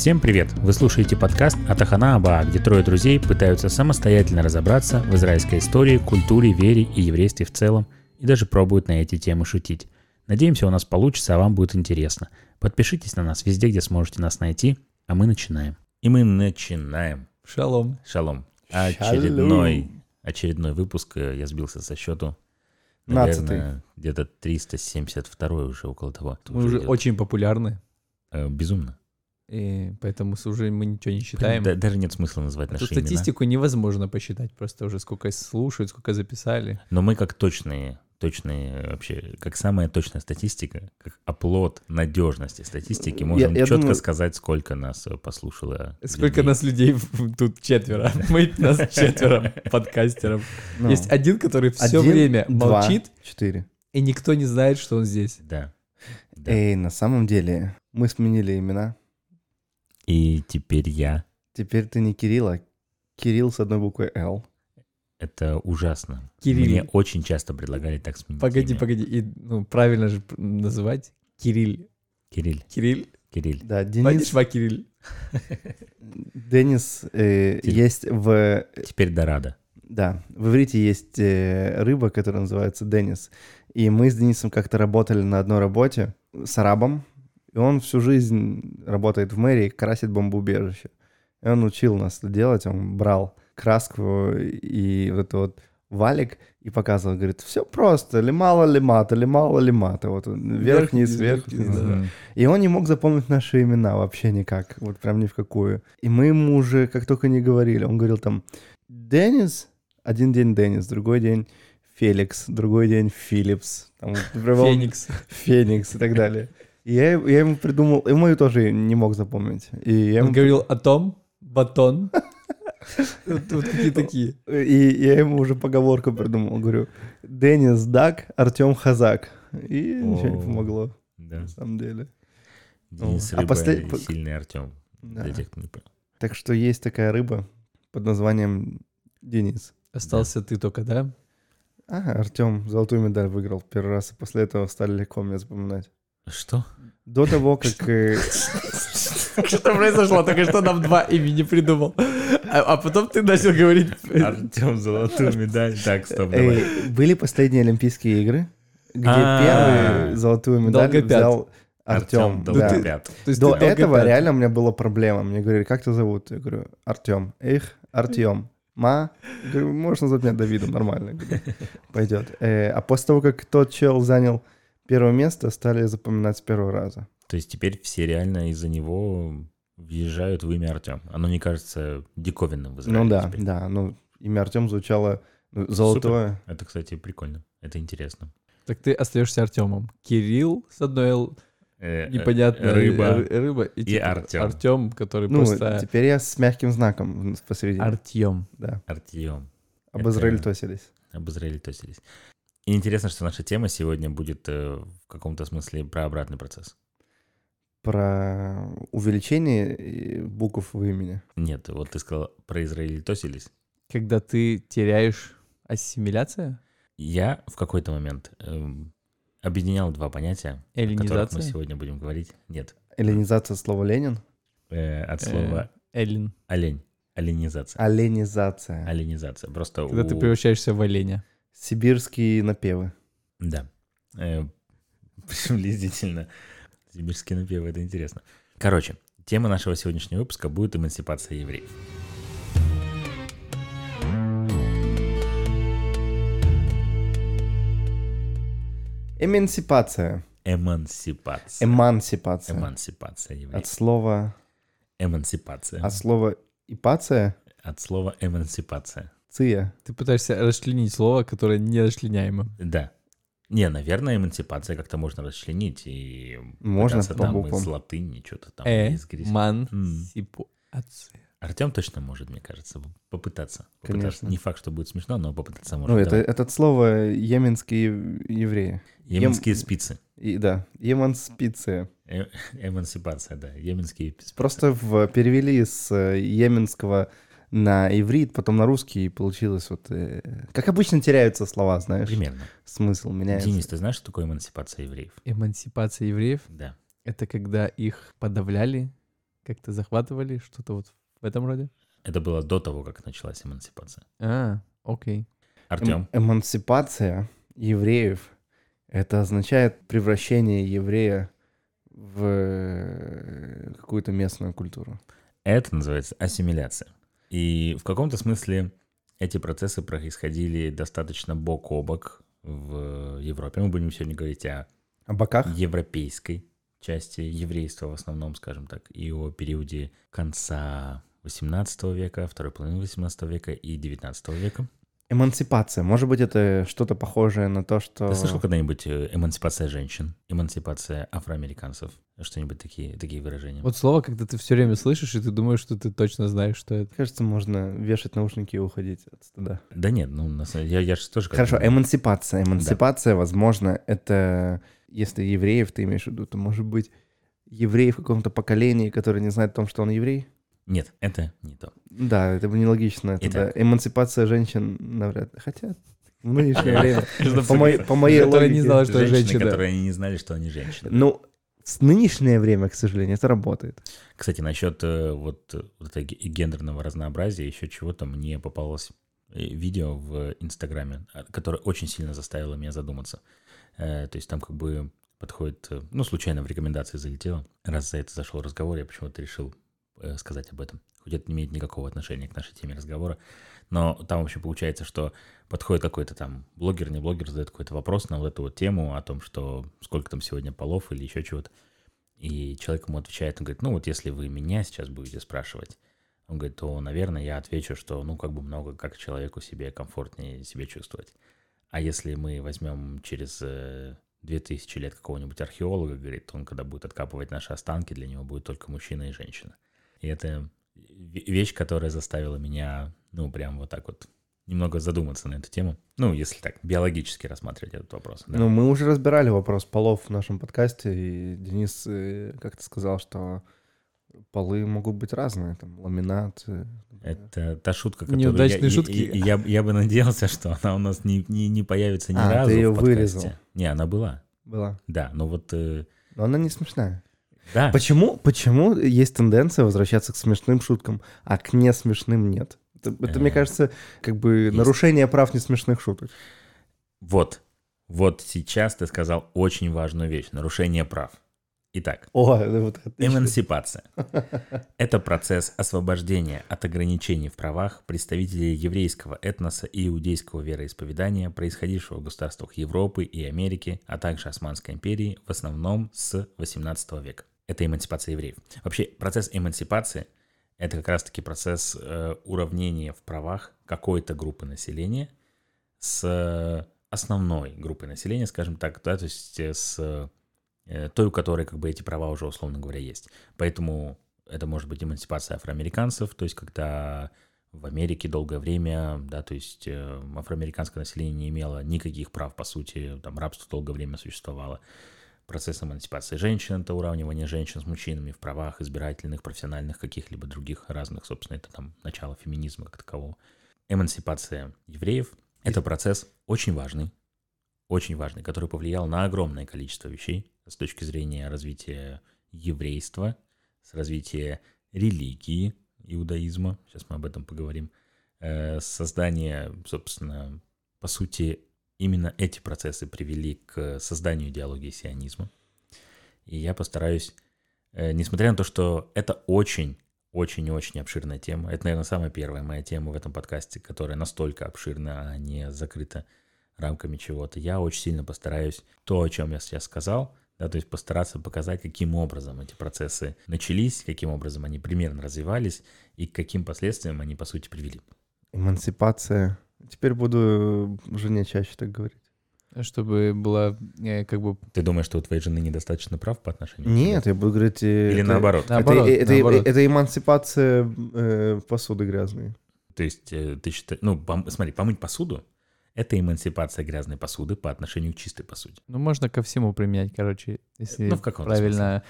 Всем привет! Вы слушаете подкаст Атахана Аба, где трое друзей пытаются самостоятельно разобраться в израильской истории, культуре, вере и еврействе в целом, и даже пробуют на эти темы шутить. Надеемся, у нас получится, а вам будет интересно. Подпишитесь на нас везде, где сможете нас найти, а мы начинаем. И мы начинаем. Шалом. Шалом. Очередной, очередной выпуск, э, я сбился со счету. Наверное, где-то 372 уже около того. Мы уже идет. очень популярны, Э, Безумно. И поэтому уже мы ничего не считаем. Да- даже нет смысла называть Эту наши имена. статистику невозможно посчитать, просто уже сколько слушают, сколько записали. Но мы как точные, точные вообще, как самая точная статистика, как оплот надежности статистики, можем я четко думаю- сказать, сколько нас э, послушало. Сколько людей. нас людей тут четверо. Мы нас четверо подкастеров. Ну, Есть один, который все время молчит, Четыре. и никто не знает, что он здесь. Да. Эй, на самом деле, мы сменили имена. И теперь я. Теперь ты не Кирилл, а Кирилл с одной буквой «Л». Это ужасно. Кирилл. Мне очень часто предлагали так сменить Погоди, имя. погоди. И, ну, правильно же называть. Кирилл. Кирилл. Кирилл. Кирилл. Да, Денис Денис. Кирилл. Денис э, есть в... Теперь Дорадо. Да, в иврите есть э, рыба, которая называется Денис. И мы с Денисом как-то работали на одной работе с арабом. И он всю жизнь работает в мэрии, красит бомбоубежище. И он учил нас это делать. Он брал краску и вот это вот валик и показывал, говорит, все просто, лимала лимата, лимала лимата, вот вверх-вниз. вверх-вниз, да. И он не мог запомнить наши имена вообще никак, вот прям ни в какую. И мы ему уже как только не говорили, он говорил там Денис, один день Денис, другой день Феликс, другой день Филлипс, там, Феникс. Феникс и так далее. И я, я ему придумал, и мою тоже не мог запомнить. И я Он ему, говорил о том, батон. Вот какие такие. и я ему уже поговорку придумал, говорю, Денис Дак, Артем Хазак. И ничего не помогло, Да. на самом деле. Денис А Рыба послед- и сильный Артем. Да. Для тех, кто не понял. Так что есть такая рыба под названием Денис. Остался ты только, да? Ага, Артем золотую медаль выиграл первый раз, и после этого стали легко мне запоминать. Что? До того, как... э, Что произошло? Только что нам два имени придумал. А, а потом ты начал говорить... Артем золотую медаль. Так, стоп, давай. э, были последние Олимпийские игры, где А. первый золотую медаль взял Артем. До этого реально у меня была проблема. Мне говорили, как тебя зовут? Я говорю, Артем. Эх, Артем. Ма? Я Говорю, можешь назвать меня Давидом, нормально. Пойдет. Э, А после того, как тот чел занял первое место, стали запоминать с первого раза. То есть теперь все реально из-за него въезжают в имя Артем. Оно не кажется диковинным в Израиле Ну да, теперь. да. Ну, имя Артем звучало золотое. Это, кстати, прикольно. Это интересно. Так ты остаешься Артемом. Кирилл с одной Л, Э, э, непонятно. Рыба. Рыба. И, И Артём. Артем, который Ну, просто... теперь я с мягким знаком посередине. Артем. Да. Артем. Об Это- Израиле тосились. Об Израиле тосились. И интересно, что наша тема сегодня будет э, в каком-то смысле про обратный процесс. Про увеличение э, букв в имени. Нет, вот ты сказал про Израиль тосились. Когда ты теряешь ассимиляция? Я в какой-то момент эм, объединял два понятия, о которых мы сегодня будем говорить. Нет, Эллинизация слова Ленин. э, от слова Эллин. олень. Оленизация. Оленизация. Оленизация. Просто Когда ты у- превращаешься в оленя. Сибирские напевы. Да. Э, Приблизительно. Сибирские напевы, это интересно. Короче, тема нашего сегодняшнего выпуска будет эмансипация евреев. Эмансипация. Эмансипация. Эмансипация. Эмансипация евреев. От слова... Эмансипация. От слова ипация? От слова эмансипация. Ция. Ты пытаешься расчленить слово, которое не расчленяемо. Да. Не, наверное, эмансипация как-то можно расчленить и Можно по там буквам. из латыни что-то там Э, из греческого. сипуация. Артем точно может, мне кажется, попытаться. попытаться. Конечно. Не факт, что будет смешно, но попытаться может. Ну, это, это слово йеменские ев- евреи. Йеменские Ем- спицы. И, да, еманспиция. Э- Эмансипация, да. Йеменские спицы. Просто в, перевели с э, йеменского на иврит, потом на русский, и получилось вот... э, как обычно теряются слова, знаешь? Примерно. Смысл меняется. Денис, ты знаешь, что такое эмансипация евреев? Эмансипация евреев Да. — это когда их подавляли как-то захватывали, что-то вот в этом роде? Это было до того, как началась эмансипация. А, окей. Артем, Эм- эмансипация евреев — это означает превращение еврея в э, какую-то местную культуру. это называется ассимиляция. И в каком-то смысле эти процессы происходили достаточно бок о бок в Европе. Мы будем сегодня говорить о О боках? европейской части еврейства в основном, скажем так, и о периоде конца 18 века, второй половины 18 века и 19 века. Эмансипация. Может быть, это что-то похожее на то, что... Ты слышал когда-нибудь э, эмансипация женщин, эмансипация афроамериканцев? Что-нибудь такие, такие выражения? Вот слово, когда ты все время слышишь, и ты думаешь, что ты точно знаешь, что это. Кажется, можно вешать наушники и уходить от стыда. Да нет, ну, на самом- я, я же тоже... как Хорошо, эмансипация. Эмансипация, возможно, это... Если евреев ты имеешь в виду, то, может быть, еврей в каком-то поколении, который не знает о том, что он еврей? Нет, это не то. Да, это бы нелогично. Это, Итак. да. Эмансипация женщин навряд ли. Хотя в нынешнее время, по моей, Которая не логике... знала, что Женщины, женщина. которые не знали, что они женщины. Ну, в нынешнее время, к сожалению, это работает. Кстати, насчет э, вот, э, вот этого ге- гендерного разнообразия, еще чего-то мне попалось э, видео в Инстаграме, а, которое очень сильно заставило меня задуматься. То есть там как бы подходит, ну, случайно в рекомендации залетело. Раз за это зашел разговор, я почему-то решил сказать об этом. Хоть это не имеет никакого отношения к нашей теме разговора. Но там вообще получается, что подходит какой-то там блогер, не блогер, задает какой-то вопрос на вот эту вот тему о том, что сколько там сегодня полов или еще чего-то. И человек ему отвечает, он говорит, ну вот если вы меня сейчас будете спрашивать, он говорит, то, наверное, я отвечу, что, ну, как бы много, как человеку себе комфортнее себе чувствовать. А если мы возьмем через э, 2000 лет какого-нибудь археолога, говорит, он, когда будет откапывать наши останки, для него будет только мужчина и женщина. И это ве- вещь, которая заставила меня, ну, прям вот так вот немного задуматься на эту тему. Ну, если так, биологически рассматривать этот вопрос. да. Ну, мы уже разбирали вопрос полов в нашем подкасте, и Денис э, как-то сказал, что полы могут быть разные, там, ламинат. Это та шутка, которую Неудачные я, шутки. Я, я, я бы надеялся, что она у нас не, не, не появится ни А, ты разу её в подкасте. вырезал. Не, она была. Была. Да, ну вот... э, Но она не смешная. Да, Почему, почему есть тенденция возвращаться к смешным шуткам, а к не смешным нет? Это, это, мне Э, кажется, как бы есть. нарушение прав несмешных шуток. вот. Вот сейчас ты сказал очень важную вещь. Нарушение прав. Итак, О, вот. Эмансипация. Это процесс освобождения от ограничений в правах представителей еврейского этноса и иудейского вероисповедания, происходившего в государствах Европы и Америки, а также Османской империи, в основном с 18 века. Это эмансипация евреев. Вообще, процесс эмансипации – это как раз-таки процесс э, уравнения в правах какой-то группы населения с основной группой населения, скажем так, да, то есть э, с э, той, у которой как бы эти права уже, условно говоря, есть. Поэтому это может быть эмансипация афроамериканцев, то есть когда в Америке долгое время, да, то есть э, афроамериканское население не имело никаких прав, по сути, там рабство долгое время существовало. Процесс эмансипации женщин – это уравнивание женщин с мужчинами в правах избирательных, профессиональных, каких-либо других разных, собственно, это там начало феминизма как такового. Эмансипация евреев – это процесс очень важный, очень важный, который повлиял на огромное количество вещей с точки зрения развития еврейства, с развития религии иудаизма, сейчас мы об этом поговорим, э, создание, собственно, по сути, именно эти процессы привели к созданию идеологии сионизма. И я постараюсь, э, несмотря на то, что это очень очень-очень обширная тема. Это, наверное, самая первая моя тема в этом подкасте, которая настолько обширна, а не закрыта рамками чего-то. Я очень сильно постараюсь то, о чем я сейчас сказал, да, то есть постараться показать, каким образом эти процессы начались, каким образом они примерно развивались и к каким последствиям они, по сути, привели. Эмансипация. Теперь буду жене чаще так говорить. Чтобы была э, как бы... Ты думаешь, что у твоей жены недостаточно прав по отношению к Нет, тебе? я буду говорить... э, Или это- наоборот? Это, Наоборот, это, наоборот. это эмансипация э, посуды грязной. То есть э, ты считаешь... Ну, пом- смотри, помыть посуду — это эмансипация грязной посуды по отношению к чистой посуде. Ну, можно ко всему применять, короче, если Ну, в правильно.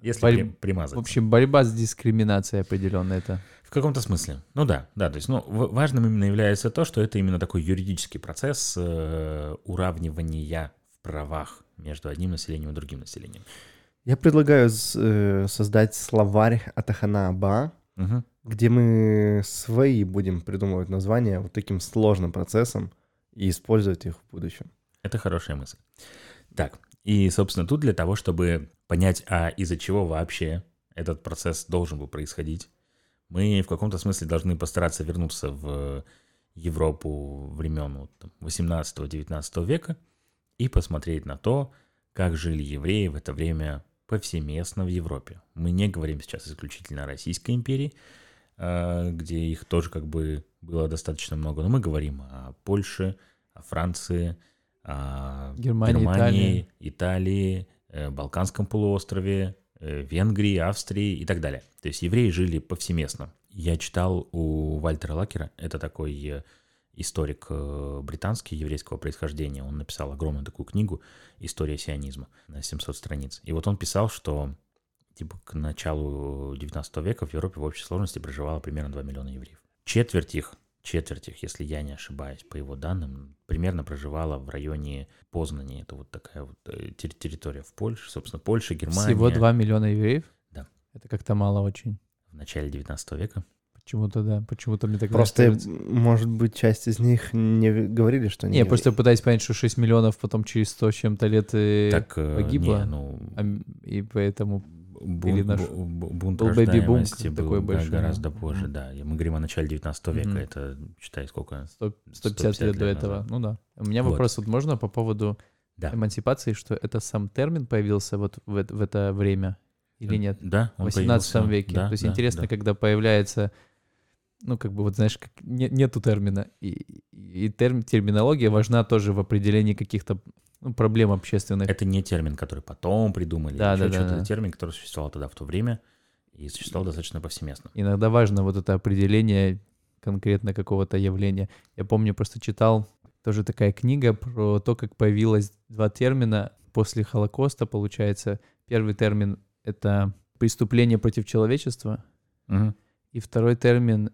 Если Борь- при- примазать. В общем, борьба с дискриминацией определенная это. В каком-то смысле. Ну да, да. То есть, ну, важным именно является то, что это именно такой юридический процесс э, уравнивания в правах между одним населением и другим населением. Я предлагаю э, создать словарь Атахана Аба, Мгм. где мы свои будем придумывать названия вот таким сложным процессом и использовать их в будущем. Это хорошая мысль. Так, и, собственно, тут для того, чтобы понять, а из-за чего вообще этот процесс должен был происходить, мы в каком-то смысле должны постараться вернуться в Европу времен вот, там, 18-19 века и посмотреть на то, как жили евреи в это время повсеместно в Европе. Мы не говорим сейчас исключительно о Российской империи, э, где их тоже как бы было достаточно много, но мы говорим о Польше, о Франции, Германии, Германии, Италии, э, Балканском полуострове, э, Венгрии, Австрии и так далее. То есть евреи жили повсеместно. Я читал у Вальтера Лакера, это такой э, историк британский, еврейского происхождения. Он написал огромную такую книгу «История сионизма» на 700 страниц. И вот он писал, что типа к началу 19 века в Европе в общей сложности проживало примерно 2 миллиона евреев. Четверть их, четверть их, если я не ошибаюсь, по его данным, примерно проживала в районе Познани. Это вот такая вот э, терри- территория в Польше, собственно, Польша, Германия. Всего 2 миллиона евреев? Да. Это как-то мало очень. В начале 19 века. Почему-то, да. Почему-то мне так Просто, кажется. может быть, часть из них не говорили, что они... Не, я просто пытаюсь понять, что 6 миллионов потом через 100 с чем-то лет и, так, э, погибло. не, ну, а и поэтому... бун- или наш- бу- бу- бунт был рождаемости был такой большой, гораздо да. позже, да. И Мы говорим о начале 19 века, Мгм. это, считай, сколько? 100 150 150 лет до этого. назад. Ну да. У меня Вот. вопрос вот можно по поводу Да. эмансипации, что это сам термин появился вот в, это- в это время или нет? Да, В он 18 появился. веке. Да, То есть да, интересно, да. когда появляется, ну, как бы вот знаешь, как не- нету термина. И, и терм- терминология важна тоже в определении каких-то ну, проблем общественных. Это не термин, который потом придумали. Да, да, да, да. Это термин, который существовал тогда в то время и существовал достаточно повсеместно. Иногда важно вот это определение конкретно какого-то явления. Я помню, просто читал тоже такая книга про то, как появилось два термина после Холокоста, получается. Первый термин — это преступление против человечества, Мгм. и второй термин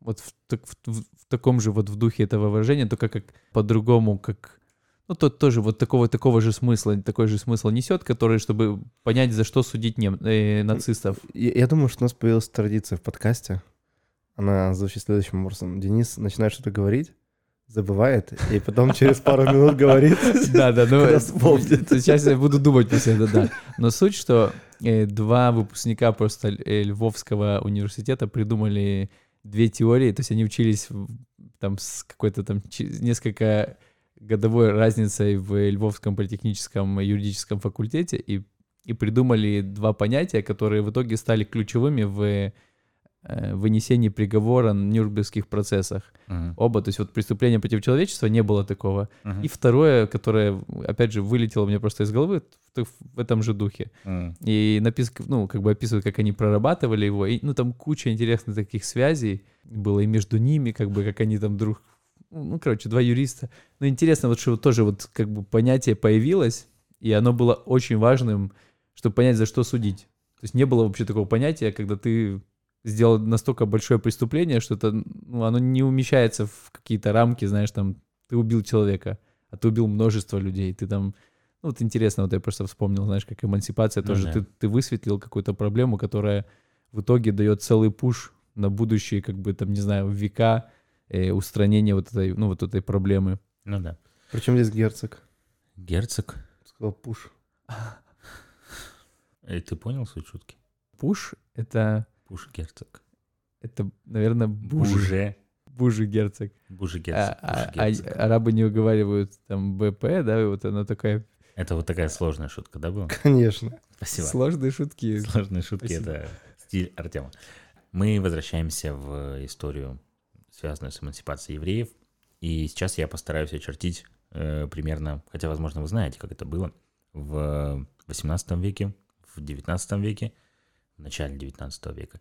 вот в, в- в- в таком же вот в духе этого выражения, только как по-другому, как ну, тот тоже вот такого, такого же смысла, такой же смысл несет, который, чтобы понять, за что судить нем, э, нацистов. Я, я думаю, что у нас появилась традиция в подкасте. Она звучит следующим образом. Денис начинает что-то говорить, забывает, и потом через пару минут говорит. Да, да, ну сейчас я буду думать после этого, да. Но суть, что э, два выпускника просто э, Львовского университета придумали две теории, то есть они учились там с какой-то там несколько годовой разницей в Львовском политехническом юридическом факультете и, и придумали два понятия, которые в итоге стали ключевыми в э, вынесении приговора на Нюрнбергских процессах. Мгм. Оба, то есть вот преступление против человечества не было такого. Мгм. И второе, которое, опять же, вылетело мне просто из головы, в, в этом же духе. Мгм. И напис, ну, как бы описывают, как они прорабатывали его. И, ну, там куча интересных таких связей было и между ними, как бы, как они там друг... Ну, короче, два юриста. Но интересно вот, что вот тоже вот как бы понятие появилось, и оно было очень важным, чтобы понять, за что судить. То есть не было вообще такого понятия, когда ты сделал настолько большое преступление, что это, ну, оно не умещается в какие-то рамки, знаешь, там, ты убил человека, а ты убил множество людей, ты там, ну, вот интересно, вот я просто вспомнил, знаешь, как эмансипация Ну тоже, да. ты, ты высветлил какую-то проблему, которая в итоге дает целый пуш на будущие, как бы, там, не знаю, века э, устранения вот этой, ну, вот этой проблемы. Ну да. Причем здесь герцог? Герцог. Сказал пуш. Э, Ты понял суть шутки? Пуш — это, Пуш герцог. это, наверное, бужи, Буже. бужи герцог. Буже А, герцог. а- Буже а- герцог. арабы не уговаривают там БП, да, и вот она такая Это вот такая сложная шутка, да, была? Конечно. Спасибо. сложные шутки. Сложные шутки это стиль Артема. Мы возвращаемся в историю, связанную с эмансипацией евреев. И сейчас я постараюсь очертить э, примерно, хотя, возможно, вы знаете, как это было в 18 веке, в 19 веке, в начале 19 века.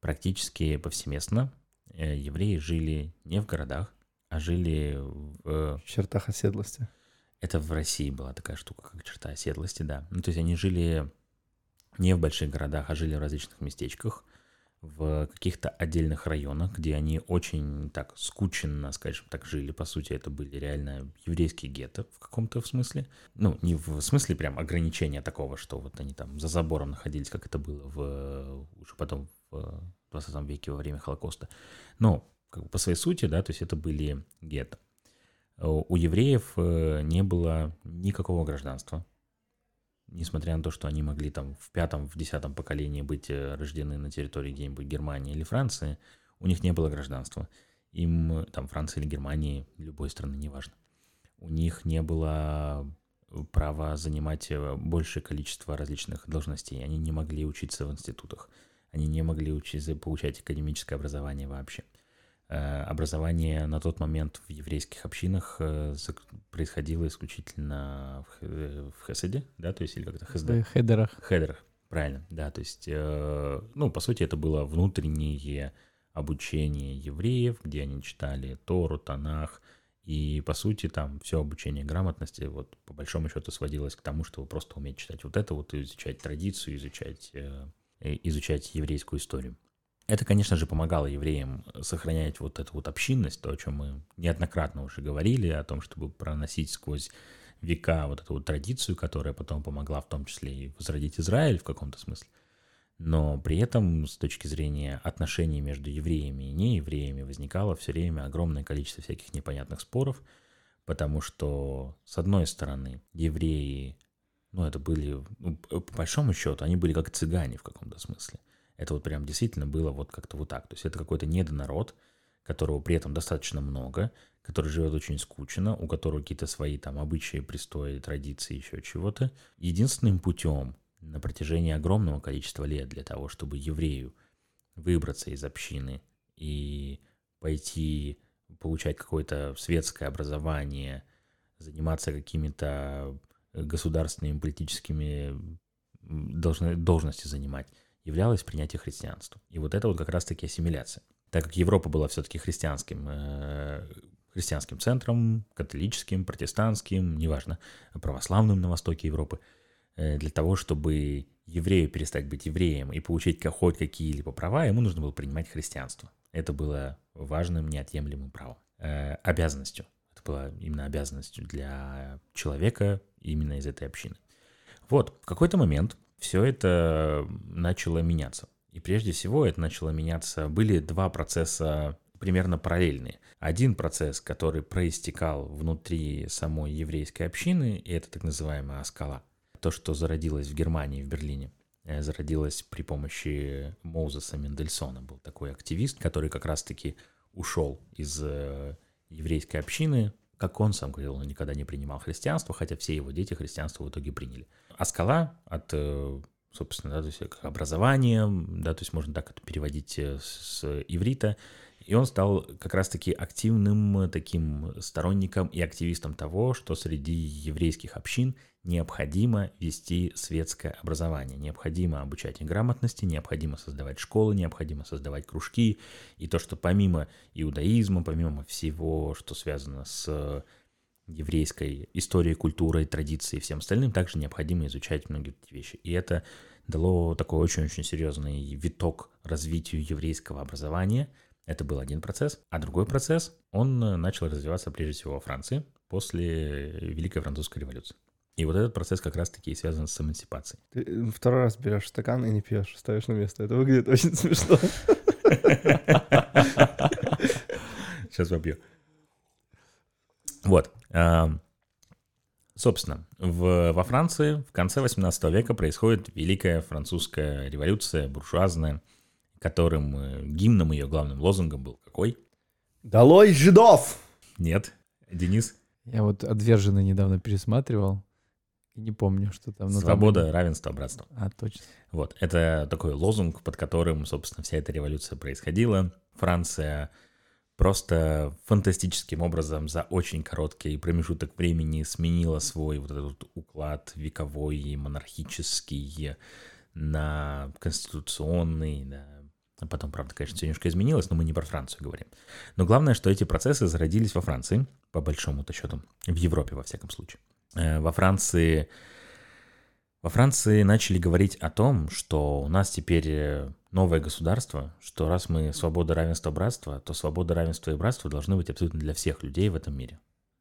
Практически повсеместно э, евреи жили не в городах, а жили в В чертах оседлости. это в России была такая штука, как черта оседлости, да. Ну, то есть они жили не в больших городах, а жили в различных местечках. В каких-то отдельных районах, где они очень так скученно, скажем так, жили. По сути, это были реально еврейские гетто в каком-то смысле. Ну, не в смысле прям ограничения такого, что вот они там за забором находились, как это было в, уже потом в 20 веке во время Холокоста. Но как бы по своей сути, да, то есть это были гетто. У евреев э, не было никакого гражданства, несмотря на то, что они могли там в пятом, в десятом поколении быть э, рождены на территории где-нибудь Германии или Франции, у них не было гражданства. Им, там, Франции или Германии, любой страны, неважно. У них не было права занимать э, большее количество различных должностей. Они не могли учиться в институтах. Они не могли учиться, получать академическое образование вообще. Э, образование на тот момент в еврейских общинах э, происходило исключительно в, э, в Хеседе, да, то есть или как-то Хесде? В хедерах. Хедерах, правильно, да, то есть, ну, по сути, это было внутреннее обучение евреев, где они читали Тору, Танах, и, по сути, там все обучение грамотности, вот, по большому счету, сводилось к тому, чтобы просто уметь читать вот это, вот, изучать традицию, изучать, изучать еврейскую историю. Это, конечно же, помогало евреям сохранять вот эту вот общинность, то, о чем мы неоднократно уже говорили, о том, чтобы проносить сквозь века вот эту вот традицию, которая потом помогла в том числе и возродить Израиль в каком-то смысле. Но при этом с точки зрения отношений между евреями и неевреями возникало все время огромное количество всяких непонятных споров, потому что, с одной стороны, евреи, ну, это были, ну, по большому счету, они были как цыгане в каком-то смысле. Это вот прям действительно было вот как-то вот так. То есть это какой-то недонарод, которого при этом достаточно много, который живет очень скучно, у которого какие-то свои там обычаи, пристои, традиции, еще чего-то. Единственным путем на протяжении огромного количества лет для того, чтобы еврею выбраться из общины и пойти получать какое-то светское образование, заниматься какими-то государственными политическими должности занимать, являлось принятие христианства. И вот это вот как раз-таки ассимиляция. Так как Европа была все-таки христианским, э, христианским центром, католическим, протестантским, неважно, православным на востоке Европы, э, для того, чтобы еврею перестать быть евреем и получить хоть какие-либо права, ему нужно было принимать христианство. Это было важным, неотъемлемым правом, э, обязанностью. Это было именно обязанностью для человека именно из этой общины. Вот, в какой-то момент все это начало меняться. И прежде всего это начало меняться. Были два процесса примерно параллельные. Один процесс, который проистекал внутри самой еврейской общины, и это так называемая скала. То, что зародилось в Германии, в Берлине, э, зародилось при помощи Моузеса Мендельсона. Был такой активист, который как раз-таки ушел из э, еврейской общины, как он сам говорил, он никогда не принимал христианство, хотя все его дети христианство в итоге приняли. А скала от, э, собственно, да, то есть как образование, да, то есть можно так это переводить э, с иврита, и он стал как раз-таки активным таким сторонником и активистом того, что среди еврейских общин необходимо вести светское образование, необходимо обучать грамотности, необходимо создавать школы, необходимо создавать кружки, и то, что помимо иудаизма, помимо всего, что связано с еврейской историей, культурой, традицией и всем остальным, также необходимо изучать многие эти вещи. И это дало такой очень-очень серьезный виток развитию еврейского образования – это был один процесс. А другой процесс, он э, начал развиваться прежде всего во Франции после Великой Французской революции. И вот этот процесс как раз-таки связан с эмансипацией. Ты э, второй раз берешь стакан и не пьешь, ставишь на место. Это выглядит очень смешно. Сейчас попью. Вот. Собственно, в, во Франции в конце 18 века происходит Великая Французская революция, буржуазная, которым э, гимном ее главным лозунгом был какой? «Долой жидов!» Нет. Денис? Я вот «Отверженный» недавно пересматривал. И не помню, что там. Но Свобода, там... равенство, братство. А, точно. Вот, это такой лозунг, под которым, собственно, вся эта революция происходила. Франция просто фантастическим образом за очень короткий промежуток времени сменила свой вот этот уклад вековой, монархический на конституционный, на потом, правда, конечно, все немножко изменилось, но мы не про Францию говорим. Но главное, что эти процессы зародились во Франции, по большому-то счету, в Европе, во всяком случае. Э, во Франции, во Франции начали говорить о том, что у нас теперь э, новое государство, что раз мы свобода, равенство, братство, то свобода, равенство и братство должны быть абсолютно для всех людей в этом мире.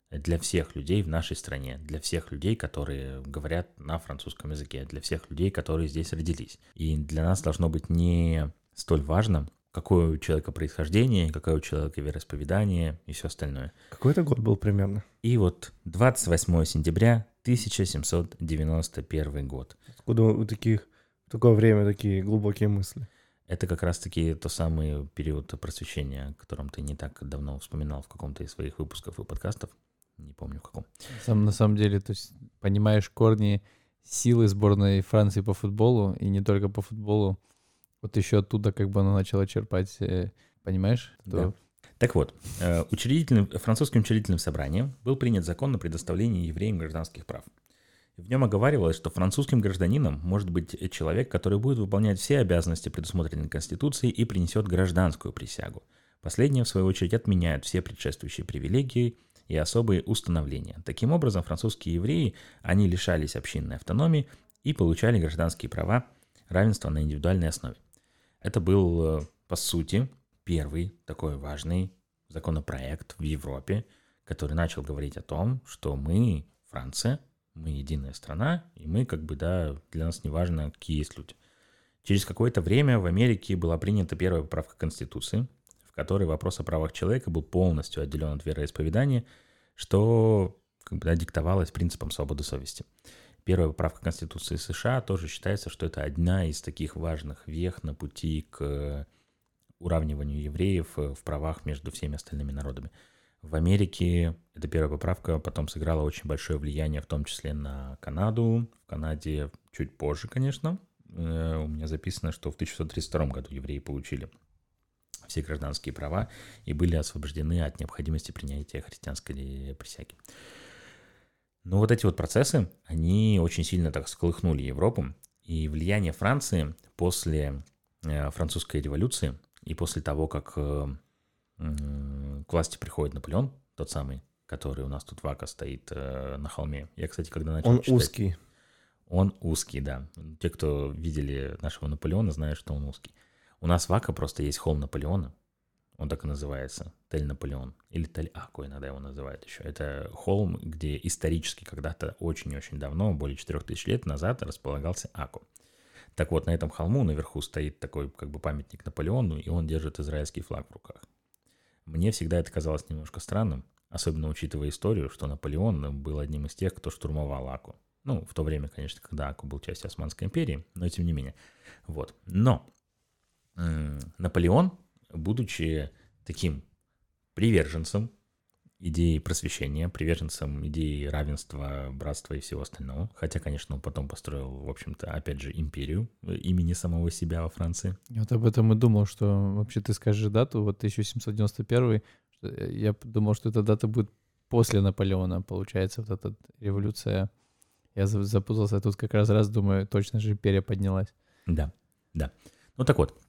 Для всех людей в нашей стране, для всех людей, которые говорят на французском языке, для всех людей, которые здесь родились. И для нас должно быть не столь важно, какое у человека происхождение, какое у человека вероисповедание и все остальное. Какой это год был примерно? И вот 28 сентября 1791 год. Откуда у таких в такое время такие глубокие мысли? Это как раз-таки то самый период просвещения, о котором ты не так давно вспоминал в каком-то из своих выпусков и подкастов. Не помню в каком. Сам на самом деле, то есть понимаешь корни силы сборной Франции по футболу, и не только по футболу. Вот еще оттуда как бы она начала черпать, э, понимаешь? Да. Так вот, э, учредительным, французским учредительным собранием был принят закон о предоставлении евреям гражданских прав. В нем оговаривалось, что французским гражданином может быть человек, который будет выполнять все обязанности, предусмотренные Конституцией, и принесет гражданскую присягу. Последнее, в свою очередь, отменяет все предшествующие привилегии и особые установления. Таким образом, французские евреи, они лишались общинной автономии и получали гражданские права равенства на индивидуальной основе. Это был, э, по сути, первый такой важный законопроект в Европе, который начал говорить о том, что мы, Франция, мы единая страна, и мы как бы, да, для нас не важно, какие есть люди. Через какое-то время в Америке была принята первая поправка Конституции, в которой вопрос о правах человека был полностью отделен от вероисповедания, что как бы, да, диктовалось принципом свободы совести. Первая поправка Конституции США тоже считается, что это одна из таких важных вех на пути к уравниванию евреев в правах между всеми остальными народами. В Америке эта первая поправка потом сыграла очень большое влияние, в том числе на Канаду. В Канаде чуть позже, конечно. Э, у меня записано, что в 1632 году евреи получили все гражданские права и были освобождены от необходимости принятия христианской присяги. Но вот эти вот процессы, они очень сильно так сколыхнули Европу, и влияние Франции после э, французской революции и после того, как э, к власти приходит Наполеон, тот самый, который у нас тут вака стоит э, на холме. Я, кстати, когда начал Он читать, узкий. Он узкий, да. Те, кто видели нашего Наполеона, знают, что он узкий. У нас вака просто есть холм Наполеона. Он так и называется. Тель Наполеон. Или Тель Аку иногда его называют еще. Это холм, где исторически когда-то очень-очень давно, более 4000 лет назад, располагался Аку. Так вот, на этом холму наверху стоит такой как бы памятник Наполеону, и он держит израильский флаг в руках. Мне всегда это казалось немножко странным, особенно учитывая историю, что Наполеон был одним из тех, кто штурмовал Аку. Ну, в то время, конечно, когда Аку был частью Османской империи, но тем не менее. Вот. Но Наполеон, будучи таким приверженцем идеи просвещения, приверженцем идеи равенства, братства и всего остального. Хотя, конечно, он потом построил, в общем-то, опять же, империю э, имени самого себя во Франции. Я вот об этом и думал, что вообще ты скажешь дату, вот 1791, я думал, что эта дата будет после Наполеона, получается, вот эта революция. Я запутался, тут как раз раз думаю, точно же империя поднялась. Да, да. Ну так вот, э,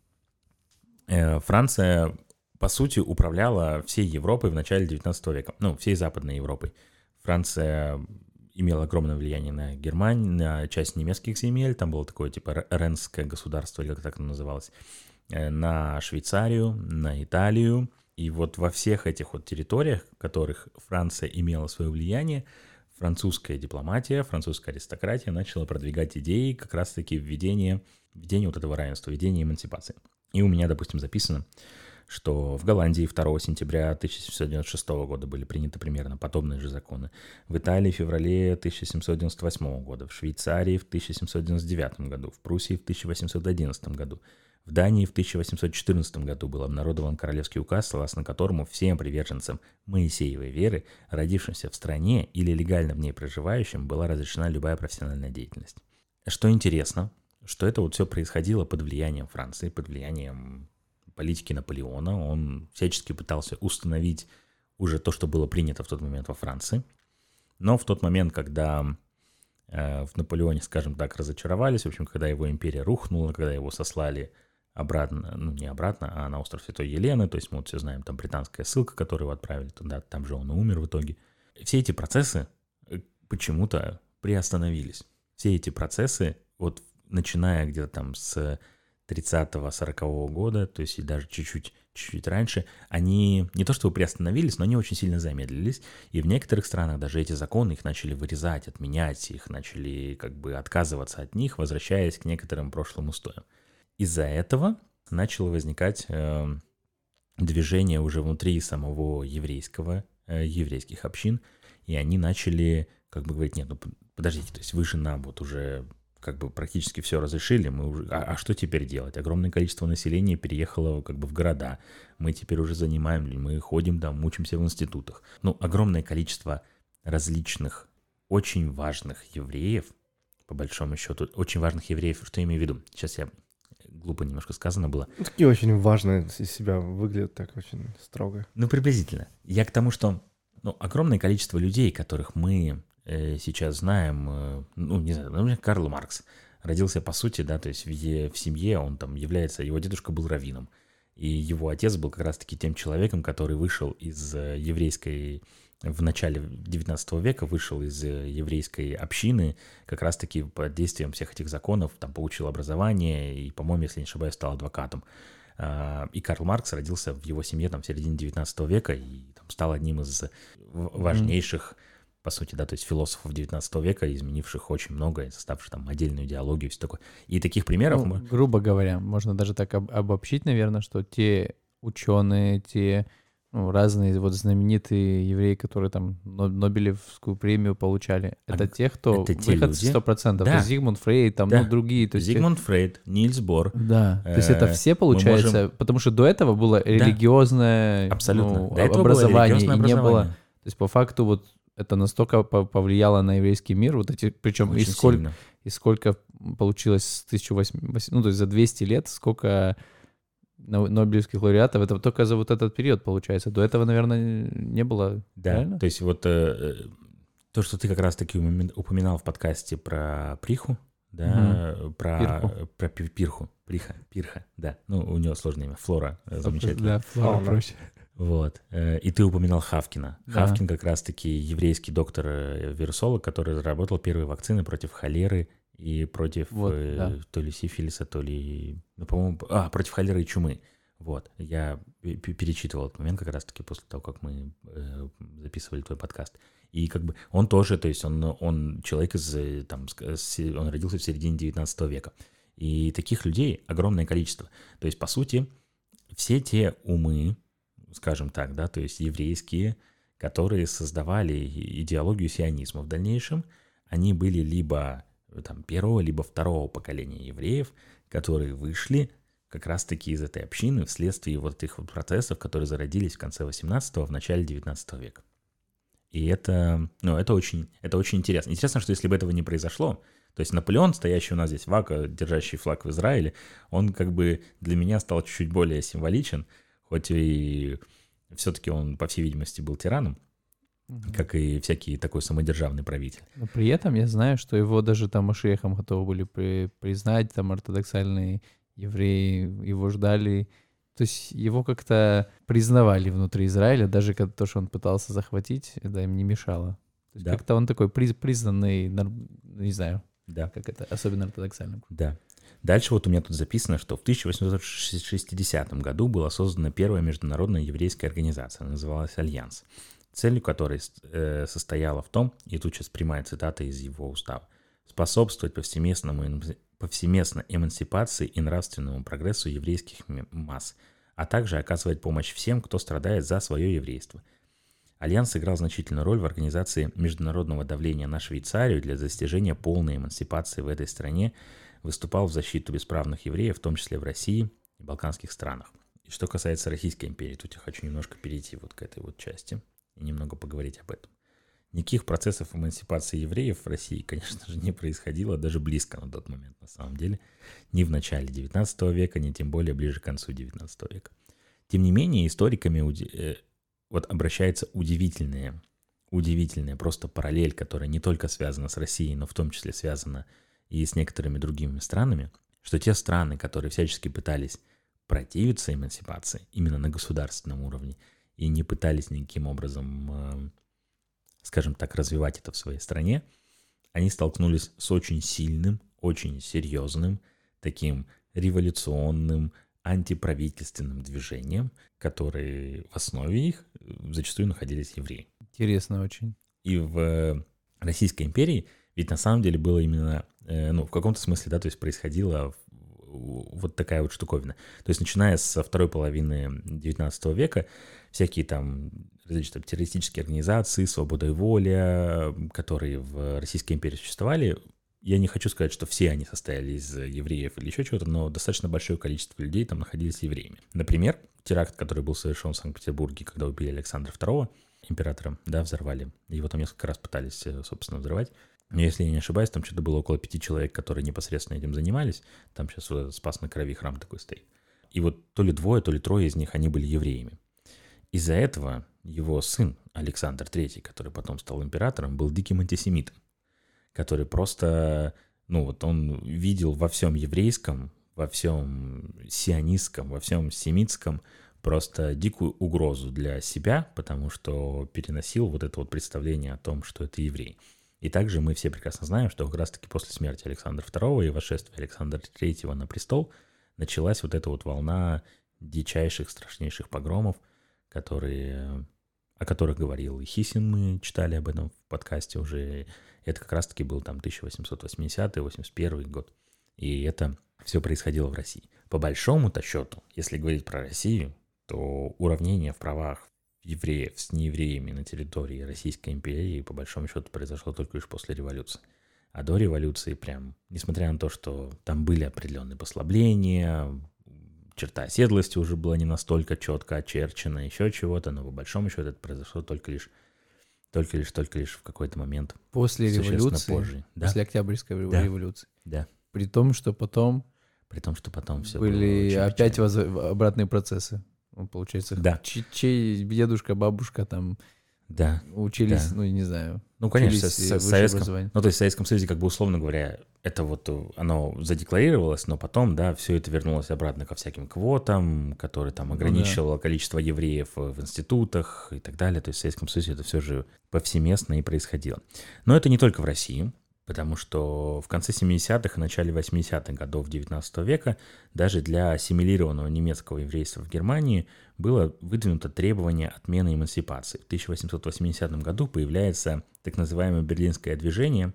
Франция по сути, управляла всей Европой в начале 19 века, ну, всей Западной Европой. Франция имела огромное влияние на Германию, на часть немецких земель, там было такое типа Ренское государство, или как так оно называлось, э, на Швейцарию, на Италию. И вот во всех этих вот территориях, в которых Франция имела свое влияние, французская дипломатия, французская аристократия начала продвигать идеи как раз-таки введения, введения вот этого равенства, введения эмансипации. И у меня, допустим, записано, что в Голландии 2 сентября 1796 года были приняты примерно подобные же законы, в Италии в феврале 1798 года, в Швейцарии в 1799 году, в Пруссии в 1811 году, в Дании в 1814 году был обнародован королевский указ, согласно которому всем приверженцам Моисеевой веры, родившимся в стране или легально в ней проживающим, была разрешена любая профессиональная деятельность. Что интересно, что это вот все происходило под влиянием Франции, под влиянием политики Наполеона. Он всячески пытался установить уже то, что было принято в тот момент во Франции. Но в тот момент, когда э, в Наполеоне, скажем так, разочаровались, в общем, когда его империя рухнула, когда его сослали обратно, ну не обратно, а на остров Святой Елены, то есть мы вот все знаем, там британская ссылка, которую его отправили туда, там же он и умер в итоге. Все эти процессы э, почему-то приостановились. Все эти процессы, вот начиная где-то там с 30-40 года, то есть и даже чуть-чуть чуть-чуть раньше, они не то чтобы приостановились, но они очень сильно замедлились, и в некоторых странах даже эти законы их начали вырезать, отменять, их начали как бы отказываться от них, возвращаясь к некоторым прошлым устоям. Из-за этого начало возникать э, движение уже внутри самого еврейского, э, еврейских общин, и они начали как бы говорить, нет, ну подождите, то есть вы же нам вот уже как бы практически все разрешили, мы уже, а, а что теперь делать? Огромное количество населения переехало как бы в города, мы теперь уже занимаем, мы ходим там, учимся в институтах. Ну, огромное количество различных, очень важных евреев, по большому счету, очень важных евреев, что я имею в виду? Сейчас я глупо немножко сказано было. Такие очень важные из себя выглядят так очень строго. Ну, приблизительно. Я к тому, что ну, огромное количество людей, которых мы сейчас знаем, э, ну, не знаю, например, Карл Маркс родился, по сути, да, то есть в, в семье он там является, его дедушка был раввином, и его отец был как раз-таки тем человеком, который вышел из э, еврейской, в начале 19 века вышел из еврейской общины, как раз-таки под действием всех этих законов, там получил образование и, по-моему, если не ошибаюсь, стал адвокатом. А, и Карл Маркс родился в его семье там в середине 19 века и там, стал одним из важнейших mm-hmm по сути, да, то есть философов 19 века, изменивших очень много, составших там отдельную идеологию все такое. И таких примеров... Ну, грубо говоря, можно даже так об- обобщить, наверное, что те ученые, те ну, разные вот знаменитые евреи, которые там Нобелевскую премию получали, это а, те, кто это те выход люди? 100%. Да. Зигмунд Фрейд, там, да. ну, другие. То есть... Зигмунд Фрейд, Нильс Бор. Да, то есть это э, все, получается, можем... потому что до этого было религиозное Абсолютно. Ну, образование, и не было... То есть по факту вот это настолько повлияло на еврейский мир, вот эти, причем и сколько, и сколько получилось с 1800, ну, то есть за 200 лет, сколько Нобелевских лауреатов, это только за вот этот период получается. До этого, наверное, не было. Да, правильно? то есть вот э, то, что ты как раз-таки упоминал в подкасте про Приху, да, угу. про, пирху. про пирху, Приха, Пирха, да, ну, у него сложное имя, Флора, э, замечательно. Да, Флора проще. Вот. Э, и ты упоминал Хавкина. Да. Хавкин как раз-таки еврейский доктор-вирусолог, который разработал первые вакцины против холеры и против вот, э, да. то ли сифилиса, то ли, ну, по-моему, а, против холеры и чумы. Вот, я перечитывал этот момент как раз-таки после того, как мы э, записывали твой подкаст. И как бы он тоже, то есть он, он человек из, э, там, он родился в середине 19 века. И таких людей огромное количество. То есть, по сути, все те умы, скажем так, да, то есть еврейские, которые создавали идеологию сионизма в дальнейшем, они были либо там, первого, либо второго поколения евреев, которые вышли как раз-таки из этой общины вследствие вот этих вот процессов, которые зародились в конце 18-го, в начале 19 века. И это, ну, это очень, это очень интересно. Интересно, что если бы этого не произошло, то есть Наполеон, стоящий у нас здесь, Вака, держащий флаг в Израиле, он как бы для меня стал чуть-чуть более символичен, хоть и все-таки он, по всей видимости, был тираном, угу. как и всякий такой самодержавный правитель. Но при этом я знаю, что его даже там Машехом готовы были при, признать, там ортодоксальные евреи его ждали. То есть его как-то признавали внутри Израиля, даже когда то, что он пытался захватить, это им не мешало. То есть да. как-то он такой приз, признанный, не знаю, да. как это, особенно ортодоксальным. Да. Дальше вот у меня тут записано, что в 1860 году была создана первая международная еврейская организация, называлась «Альянс», целью которой э, состояла в том, и тут сейчас прямая цитата из его устава, способствовать повсеместному, повсеместно эмансипации и нравственному прогрессу еврейских масс, а также оказывать помощь всем, кто страдает за свое еврейство. Альянс сыграл значительную роль в организации международного давления на Швейцарию для достижения полной эмансипации в этой стране выступал в защиту бесправных евреев, в том числе в России и балканских странах. И что касается Российской империи, тут я хочу немножко перейти вот к этой вот части и немного поговорить об этом. Никаких процессов эмансипации евреев в России, конечно же, не происходило даже близко на тот момент, на самом деле. Ни в начале 19 века, ни тем более ближе к концу 19 века. Тем не менее, историками э, вот обращается удивительная, удивительная просто параллель, которая не только связана с Россией, но в том числе связана и с некоторыми другими странами, что те страны, которые всячески пытались противиться эмансипации именно на государственном уровне и не пытались никаким образом, э, скажем так, развивать это в своей стране, они столкнулись с очень сильным, очень серьезным таким революционным, антиправительственным движением, которые в основе их э, зачастую находились евреи. Интересно очень. И в Российской империи ведь на самом деле было именно, э, ну, в каком-то смысле, да, то есть происходило вот такая вот штуковина. То есть начиная со второй половины 19 века всякие там различные там, террористические организации, свобода и воля, которые в Российской империи существовали, я не хочу сказать, что все они состояли из евреев или еще чего-то, но достаточно большое количество людей там находились евреями. Например, теракт, который был совершен в Санкт-Петербурге, когда убили Александра II, императора, да, взорвали. Его там несколько раз пытались, э, собственно, взрывать. Но если я не ошибаюсь, там что-то было около пяти человек, которые непосредственно этим занимались. Там сейчас вот Спас на крови храм такой стоит. И вот то ли двое, то ли трое из них, они были евреями. Из-за этого его сын Александр III, который потом стал императором, был диким антисемитом, который просто, ну вот он видел во всем еврейском, во всем сионистском, во всем семитском просто дикую угрозу для себя, потому что переносил вот это вот представление о том, что это еврей. И также мы все прекрасно знаем, что как раз-таки после смерти Александра II и восшествия Александра III на престол началась вот эта вот волна дичайших, страшнейших погромов, которые, о которых говорил и Хисин, мы читали об этом в подкасте уже. Это как раз-таки был там 1880-81 год. И это все происходило в России. По большому-то счету, если говорить про Россию, то уравнение в правах евреев с неевреями на территории Российской империи по большому счету произошло только лишь после революции. А до революции прям, несмотря на то, что там были определенные послабления, черта оседлости уже была не настолько четко очерчена, еще чего-то, но по большому счету это произошло только лишь только лишь, только лишь в какой-то момент. После революции? Позже. Да? После Октябрьской да. революции? Да. При том, что потом... При том, что потом все Были опять воз... обратные процессы. Ну, получается, да. чей дедушка, бабушка там да. учились, да. ну, не знаю. Ну, конечно, с Советском, ну, то есть в Советском Союзе, как бы, условно говоря, это вот оно задекларировалось, но потом, да, все это вернулось обратно ко всяким квотам, которые там ограничивало ну, да. количество евреев в институтах и так далее. То есть в Советском Союзе это все же повсеместно и происходило. Но это не только в России потому что в конце 70-х и начале 80-х годов 19 века даже для ассимилированного немецкого еврейства в Германии было выдвинуто требование отмены эмансипации. В 1880 году появляется так называемое Берлинское движение.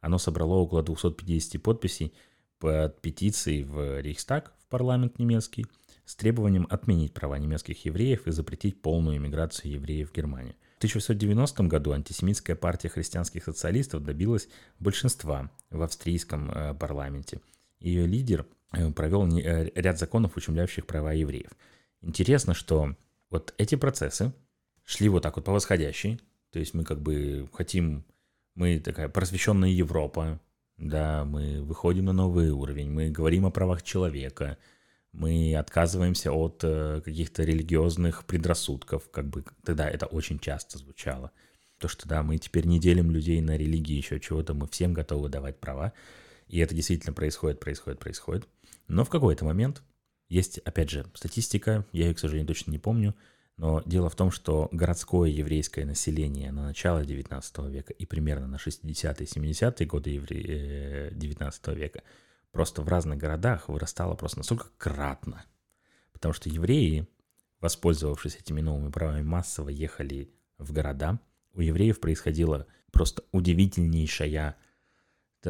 Оно собрало около 250 подписей под петицией в Рейхстаг, в парламент немецкий, с требованием отменить права немецких евреев и запретить полную иммиграцию евреев в Германию. В 1890 году антисемитская партия христианских социалистов добилась большинства в австрийском э, парламенте. Ее лидер э, провел э, ряд законов, ущемляющих права евреев. Интересно, что вот эти процессы шли вот так вот по восходящей. То есть мы как бы хотим, мы такая просвещенная Европа, да, мы выходим на новый уровень, мы говорим о правах человека – мы отказываемся от э, каких-то религиозных предрассудков, как бы тогда это очень часто звучало. То, что да, мы теперь не делим людей на религии, еще чего-то, мы всем готовы давать права. И это действительно происходит, происходит, происходит. Но в какой-то момент есть, опять же, статистика, я ее, к сожалению, точно не помню, но дело в том, что городское еврейское население на начало 19 века и примерно на 60-е, 70-е годы евре... 19 э, века – просто в разных городах вырастало просто настолько кратно. Потому что евреи, воспользовавшись этими новыми правами, массово ехали в города. У евреев происходила просто удивительнейшая,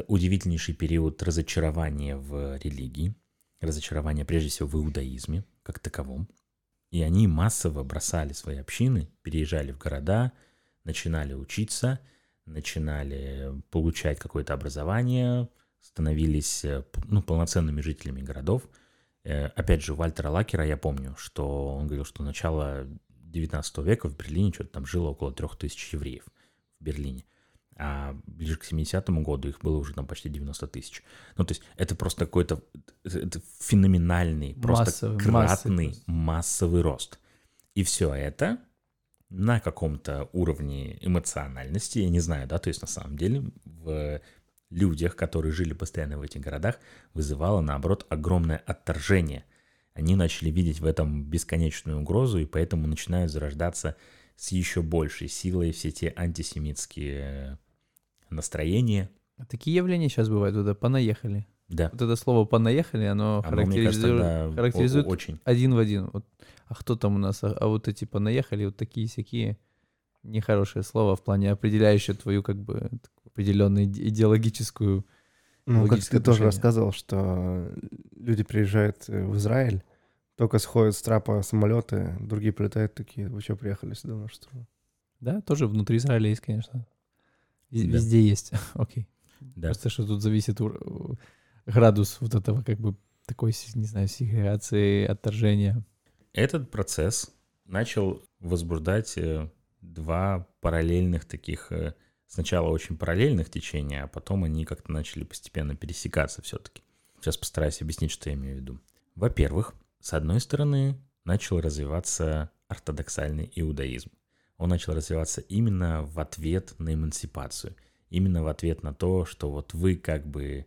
удивительнейший период разочарования в религии, разочарования прежде всего в иудаизме как таковом. И они массово бросали свои общины, переезжали в города, начинали учиться, начинали получать какое-то образование – становились э, ну, полноценными жителями городов. Э, опять же, Вальтера Лакера я помню, что он говорил, что начало 19 века в Берлине что-то там жило около 3000 евреев в Берлине. А ближе к 70-му году их было уже там почти 90 тысяч. Ну, то есть это просто какой-то это феноменальный, просто массовый, кратный массовый. массовый рост. И все это на каком-то уровне эмоциональности, я не знаю, да, то есть на самом деле в людях, которые жили постоянно в этих городах, вызывало, наоборот, огромное отторжение. Они начали видеть в этом бесконечную угрозу, и поэтому начинают зарождаться с еще большей силой все те антисемитские настроения. А такие явления сейчас бывают, туда понаехали. Да. Вот это слово «понаехали», оно, Оно, мне кажется, характеризует, да, характеризует очень. один в один. Вот, а кто там у нас? А, а вот эти «понаехали», вот такие всякие нехорошее слово в плане определяющее твою как бы определенную иде- идеологическую... Ну, как ты тоже отношение. рассказывал, что люди приезжают э, в Израиль, только сходят с трапа самолеты, другие прилетают такие, вы что, приехали сюда на что? Да, тоже внутри Израиля есть, конечно. Вез- Да. Везде есть. Окей. Да. Просто что тут зависит ур- градус вот этого как бы такой, не знаю, сегрегации, отторжения. Этот процесс начал возбуждать э, два параллельных таких, э, сначала очень параллельных течения, а потом они как-то начали постепенно пересекаться все-таки. Сейчас постараюсь объяснить, что я имею в виду. Во-первых, с одной стороны, начал развиваться ортодоксальный иудаизм. Он начал развиваться именно в ответ на эмансипацию, именно в ответ на то, что вот вы как бы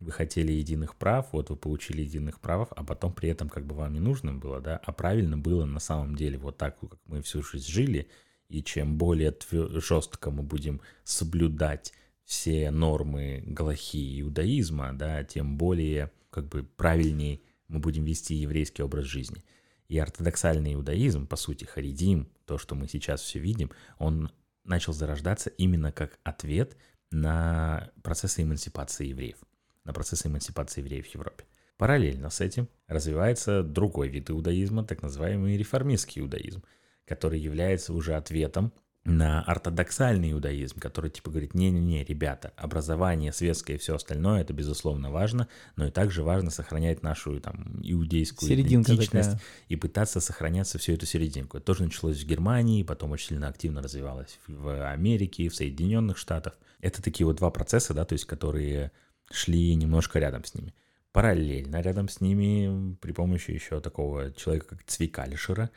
вы хотели единых прав, вот вы получили единых прав, а потом при этом как бы вам не нужно было, да, а правильно было на самом деле вот так, как мы всю жизнь жили, и чем более твё- жестко мы будем соблюдать все нормы галахи иудаизма, да, тем более как бы правильнее мы будем вести еврейский образ жизни. И ортодоксальный иудаизм, по сути, харидим, то, что мы сейчас все видим, он начал зарождаться именно как ответ на процессы эмансипации евреев, на процессы эмансипации евреев в Европе. Параллельно с этим развивается другой вид иудаизма, так называемый реформистский иудаизм, который является уже ответом на ортодоксальный иудаизм, который типа говорит, не-не-не, ребята, образование светское и все остальное, это безусловно важно, но и также важно сохранять нашу там иудейскую Серединка идентичность такая. и пытаться сохраняться всю эту серединку. Это тоже началось в Германии, потом очень сильно активно развивалось в Америке, в Соединенных Штатах. Это такие вот два процесса, да, то есть которые шли немножко рядом с ними. Параллельно рядом с ними при помощи еще такого человека, как Цвикалишера,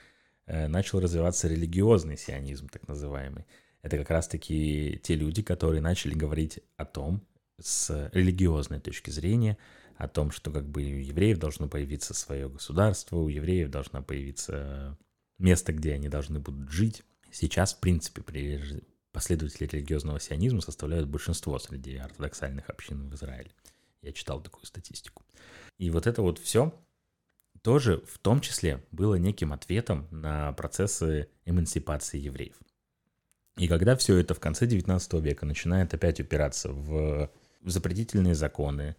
начал развиваться религиозный сионизм, так называемый. Это как раз-таки те люди, которые начали говорить о том, с религиозной точки зрения, о том, что как бы у евреев должно появиться свое государство, у евреев должно появиться место, где они должны будут жить. Сейчас, в принципе, при- последователи религиозного сионизма составляют большинство среди ортодоксальных общин в Израиле. Я читал такую статистику. И вот это вот все тоже в том числе было неким ответом на процессы эмансипации евреев. И когда все это в конце 19 века начинает опять упираться в запретительные законы,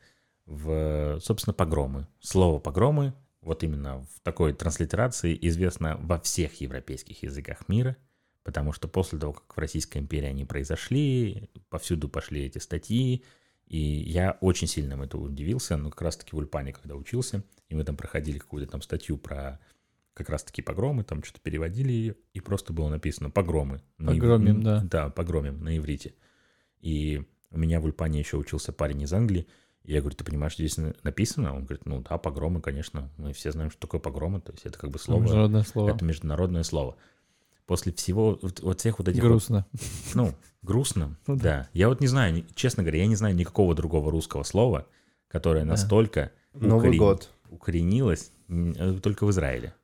в, собственно, погромы. Слово погромы, вот именно в такой транслитерации, известно во всех европейских языках мира, потому что после того, как в Российской империи они произошли, повсюду пошли эти статьи, и я очень сильно им это удивился, ну, как раз-таки в Ульпане, когда учился, и мы там проходили какую-то там статью про как раз-таки погромы, там что-то переводили ее, и просто было написано «погромы». на ив- Погромим, да. Да, «погромим» на иврите. И у меня в Ульпане еще учился парень из Англии, и я говорю, ты понимаешь, здесь на- написано? Он говорит, ну да, погромы, конечно. Мы все знаем, что такое погромы, то есть это как бы слово, Международное слово. это международное слово. После всего, вот, вот всех вот этих вот Грустно. ну, грустно, Ну да. да. Я вот не знаю, честно говоря, я не знаю никакого другого русского слова, которое Да. настолько Новый укорен- год. укоренилось э, только в Израиле.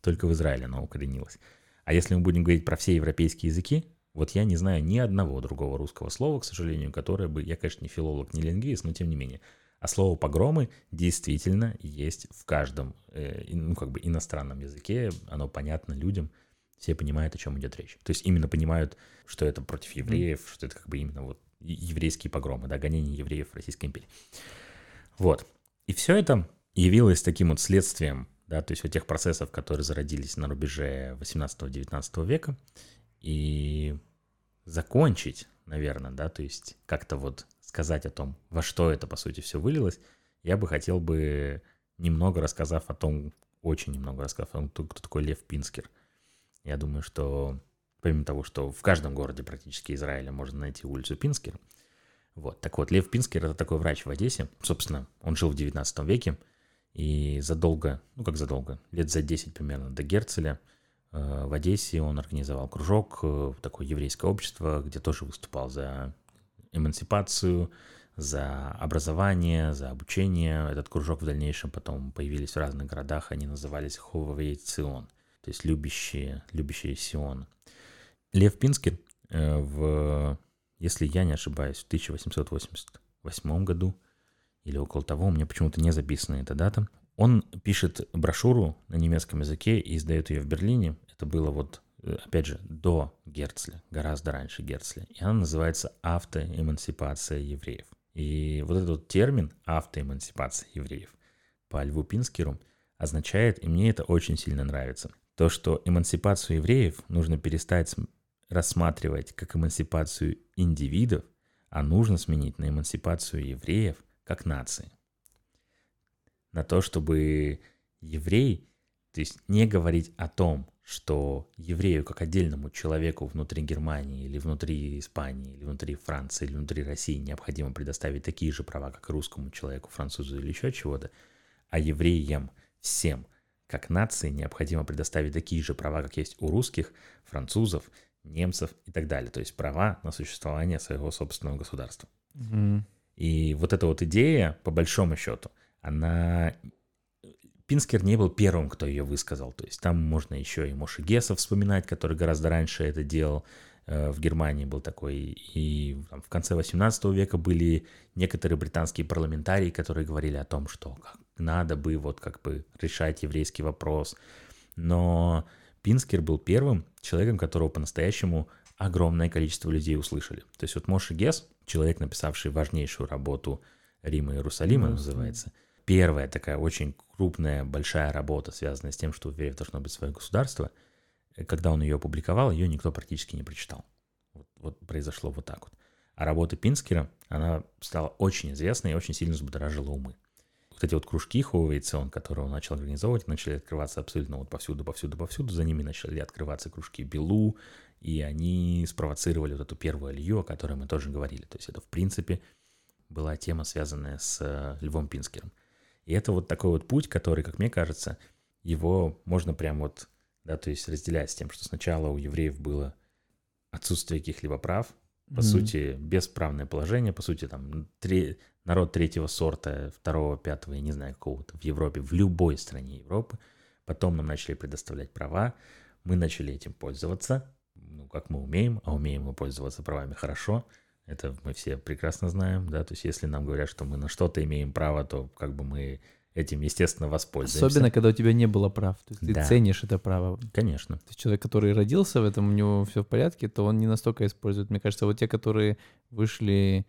Только в Израиле оно укоренилось. А если мы будем говорить про все европейские языки, вот я не знаю ни одного другого русского слова, к сожалению, которое бы... Я, конечно, не филолог, не лингвист, но тем не менее. А слово «погромы» действительно есть в каждом, э, ну, как бы иностранном языке. Оно понятно людям, все понимают, о чем идет речь. То есть именно понимают, что это против евреев, что это как бы именно вот еврейские погромы, да, гонение евреев в Российской империи. Вот. И все это явилось таким вот следствием, да, то есть вот тех процессов, которые зародились на рубеже 18-19 века, и закончить, наверное, да, то есть как-то вот сказать о том, во что это, по сути, все вылилось, я бы хотел бы, немного рассказав о том, очень немного рассказав о том, кто такой Лев Пинскер. Я думаю, что помимо того, что в каждом городе практически Израиля можно найти улицу Пинскер, вот, так вот, Лев Пинскер — это такой врач в Одессе. Собственно, он жил в 19 веке, и задолго, ну как задолго, лет за 10 примерно до Герцеля э, в Одессе он организовал кружок, э, такое еврейское общество, где тоже выступал за эмансипацию, за образование, за обучение. Этот кружок в дальнейшем потом появились в разных городах, они назывались Ховавей Цион, то есть любящие, любящие Сион. Лев Пинскер э, в, если я не ошибаюсь, в 1888 году или около того, у меня почему-то не записана эта дата. Он пишет брошюру на немецком языке и издает ее в Берлине. Это было вот, э, опять же, до Герцля, гораздо раньше Герцля. И она называется «Автоэмансипация евреев». И вот этот термин «автоэмансипация евреев» по Льву Пинскеру означает, и мне это очень сильно нравится, то, что эмансипацию евреев нужно перестать рассматривать как эмансипацию индивидов, а нужно сменить на эмансипацию евреев как нации. На то, чтобы еврей, то есть не говорить о том, что еврею как отдельному человеку внутри Германии или внутри Испании или внутри Франции или внутри России необходимо предоставить такие же права, как русскому человеку, французу или еще чего-то, а евреям всем как нации необходимо предоставить такие же права, как есть у русских, французов, немцев и так далее. То есть права на существование своего собственного государства. Мгм. И вот эта вот идея, по большому счету, она... Пинскер не был первым, кто ее высказал. То есть там можно еще и Моши Гесса вспоминать, который гораздо раньше это делал. Э, В Германии был такой. И там, в конце 18 века были некоторые британские парламентарии, которые говорили о том, что как надо бы вот как бы решать еврейский вопрос. Но Пинскер был первым человеком, которого по-настоящему огромное количество людей услышали. То есть вот Моше Гес, человек, написавший важнейшую работу Рима и Иерусалима, Мгм. называется, первая такая очень крупная, большая работа, связанная с тем, что у евреев должно быть свое государство, э, когда он ее опубликовал, ее никто практически не прочитал. Вот, вот произошло вот так вот. А работа Пинскера, она стала очень известной и очень сильно взбудоражила умы. Вот эти вот кружки Хоуэйцион, которые он начал организовывать, начали открываться абсолютно вот повсюду, повсюду, повсюду. За ними начали открываться кружки Белу, и они спровоцировали вот эту первую алию, о которой мы тоже говорили. То есть это, в принципе, была тема, связанная с э, Львом Пинскером. И это вот такой вот путь, который, как мне кажется, его можно прям вот, да, то есть разделять с тем, что сначала у евреев было отсутствие каких-либо прав, по Мгм. сути, бесправное положение, по сути, там, тре- народ третьего сорта, второго, пятого, я не знаю, какого-то в Европе, в любой стране Европы. Потом нам начали предоставлять права, мы начали этим пользоваться, ну, как мы умеем, а умеем мы пользоваться правами хорошо, это мы все прекрасно знаем, да, то есть если нам говорят, что мы на что-то имеем право, то как бы мы этим, естественно, воспользуемся. Особенно, когда у тебя не было прав. То есть ты Да. ценишь это право. Конечно. То есть человек, который родился в этом, у него все в порядке, то он не настолько использует. Мне кажется, вот те, которые вышли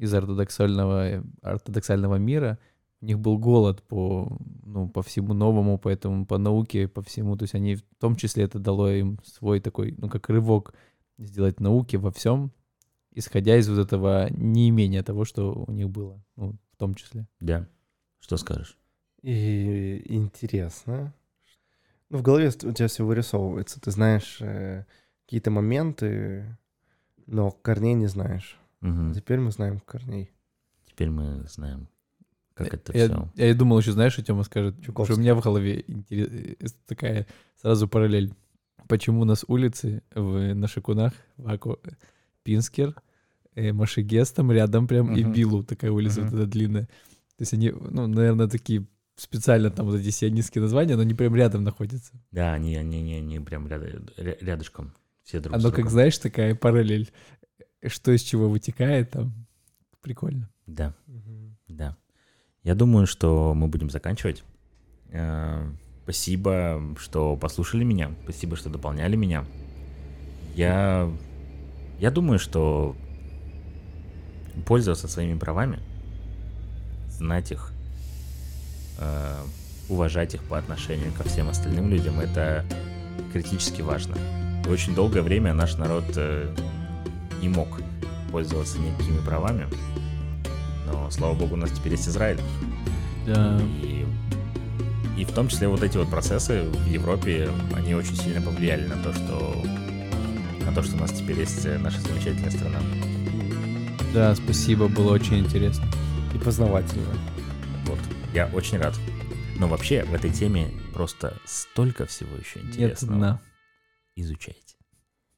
из ортодоксального, ортодоксального мира, у них был голод по, ну, по всему новому, поэтому по науке, по всему. То есть они в том числе это дало им свой такой, ну, как рывок сделать науки во всем, исходя из вот этого неимения того, что у них было, ну, в том числе. Да. Что скажешь? И интересно. Ну, в голове у тебя все вырисовывается. Ты знаешь э, какие-то моменты, но корней не знаешь. Мгм. Теперь мы знаем корней. Теперь мы знаем, как это я, все. я и думал еще, знаешь, что Тёма скажет, что у меня в голове интерес- э, такая сразу параллель. Почему у нас улицы в, на Шикунах, в Аку, э, Пинскер, э, Машигес там рядом прям и Мгм. Билу, такая улица Мгм. вот эта длинная. То есть они, ну, наверное, такие специально там вот эти сионистские названия, но они прям рядом находятся. Да, они, они, они, они прям ряда- ря- рядышком. Все друг с Оно, как знаешь, такая параллель. Что из чего вытекает там. Прикольно. Да, да. Я думаю, что мы будем заканчивать. Э, Спасибо, что послушали меня. Спасибо, что дополняли меня. Я, я думаю, что пользоваться своими правами, знать их, э, уважать их по отношению ко всем остальным людям, это критически важно. И очень долгое время наш народ э, не мог пользоваться никакими правами, но, слава богу, у нас теперь есть Израиль. Да. И, и в том числе вот эти вот процессы в Европе, они очень сильно повлияли на то, что на то, что у нас теперь есть наша замечательная страна. Да, спасибо, было очень интересно. И познавательно. Вот. Я очень рад. Но вообще в этой теме просто столько всего еще Нет интересного. дна. Изучайте.